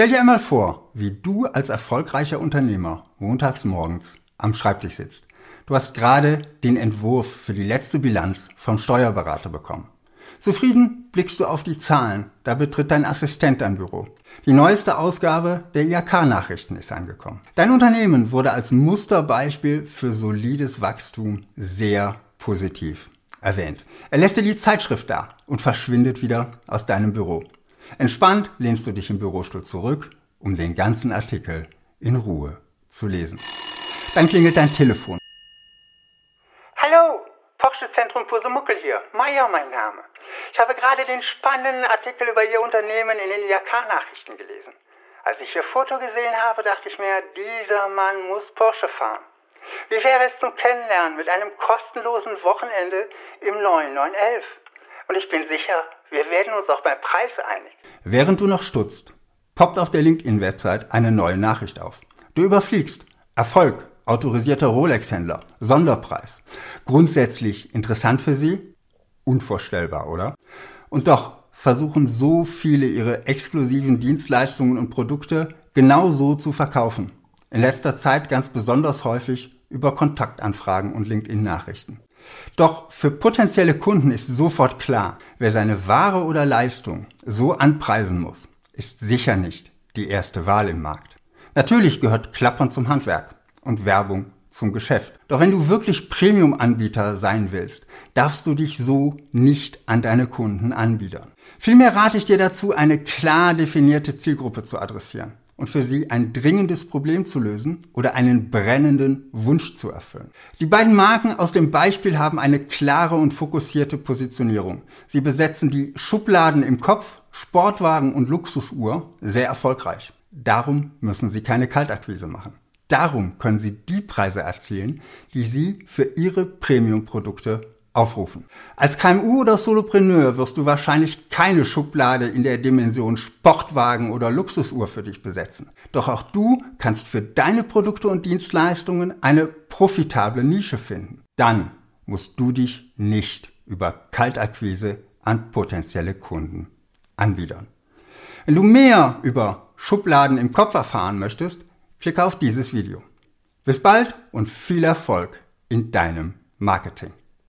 Stell dir einmal vor, wie du als erfolgreicher Unternehmer montags morgens am Schreibtisch sitzt. Du hast gerade den Entwurf für die letzte Bilanz vom Steuerberater bekommen. Zufrieden blickst du auf die Zahlen, da betritt dein Assistent dein Büro. Die neueste Ausgabe der IHK-Nachrichten ist angekommen. Dein Unternehmen wurde als Musterbeispiel für solides Wachstum sehr positiv erwähnt. Er lässt dir die Zeitschrift da und verschwindet wieder aus deinem Büro. Entspannt lehnst du dich im Bürostuhl zurück, um den ganzen Artikel in Ruhe zu lesen. Dann klingelt dein Telefon. Hallo, Porsche Zentrum Pusemuckel hier. Meier mein Name. Ich habe gerade den spannenden Artikel über Ihr Unternehmen in den IAK-Nachrichten gelesen. Als ich Ihr Foto gesehen habe, dachte ich mir, dieser Mann muss Porsche fahren. Wie wäre es zum Kennenlernen mit einem kostenlosen Wochenende im neuen 911? Und ich bin sicher, wir werden uns auch beim Preis einig. Während du noch stutzt, poppt auf der LinkedIn-Website eine neue Nachricht auf. Du überfliegst Erfolg, autorisierter Rolex-Händler, Sonderpreis. Grundsätzlich interessant für Sie? Unvorstellbar, oder? Und doch versuchen so viele ihre exklusiven Dienstleistungen und Produkte genau so zu verkaufen. In letzter Zeit ganz besonders häufig über Kontaktanfragen und LinkedIn-Nachrichten. Doch für potenzielle Kunden ist sofort klar, wer seine Ware oder Leistung so anpreisen muss, ist sicher nicht die erste Wahl im Markt. Natürlich gehört Klappern zum Handwerk und Werbung zum Geschäft. Doch wenn du wirklich Premium-Anbieter sein willst, darfst du dich so nicht an deine Kunden anbiedern. Vielmehr rate ich dir dazu, eine klar definierte Zielgruppe zu adressieren und für sie ein dringendes Problem zu lösen oder einen brennenden Wunsch zu erfüllen. Die beiden Marken aus dem Beispiel haben eine klare und fokussierte Positionierung. Sie besetzen die Schubladen im Kopf, Sportwagen und Luxusuhr sehr erfolgreich. Darum müssen sie keine Kaltakquise machen. Darum können sie die Preise erzielen, die sie für ihre Premium-Produkte aufrufen. Als KMU oder Solopreneur wirst du wahrscheinlich keine Schublade in der Dimension Sportwagen oder Luxusuhr für dich besetzen. Doch auch du kannst für deine Produkte und Dienstleistungen eine profitable Nische finden. Dann musst du dich nicht über Kaltakquise an potenzielle Kunden anbiedern. Wenn du mehr über Schubladen im Kopf erfahren möchtest, klicke auf dieses Video. Bis bald und viel Erfolg in deinem Marketing.